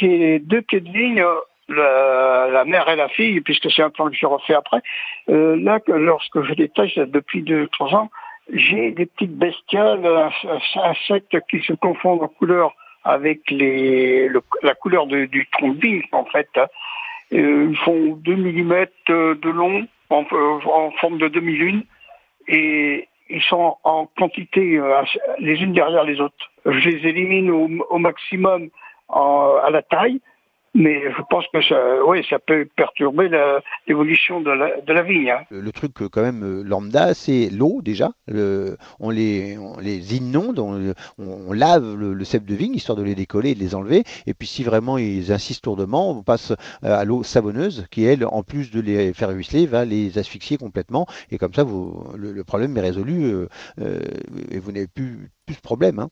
j'ai deux pieds de vigne, la, la, mère et la fille, puisque c'est un plan que j'ai refait après. Euh, là, lorsque je les tâche depuis deux, trois ans, j'ai des petites bestioles, insectes qui se confondent en couleur avec la couleur du tronc de vigne, en fait. Euh, ils font 2 mm de long, en, forme de demi-lune, et ils sont en quantité euh, les unes derrière les autres. Je les élimine au maximum à la taille mais je pense que ça, oui, ça peut perturber l'évolution de la, vigne. Hein. Le, truc euh, quand même euh, lambda, c'est l'eau déjà. On, les, les inonde, on, lave le, le, cèpe de vigne histoire de les décoller et de les enlever. Et puis si vraiment ils insistent lourdement, on passe euh, à l'eau savonneuse qui, elle, en plus de les faire ruisseler, va les asphyxier complètement. Et comme ça, le, problème est résolu et vous n'avez plus, plus de problème. Hein.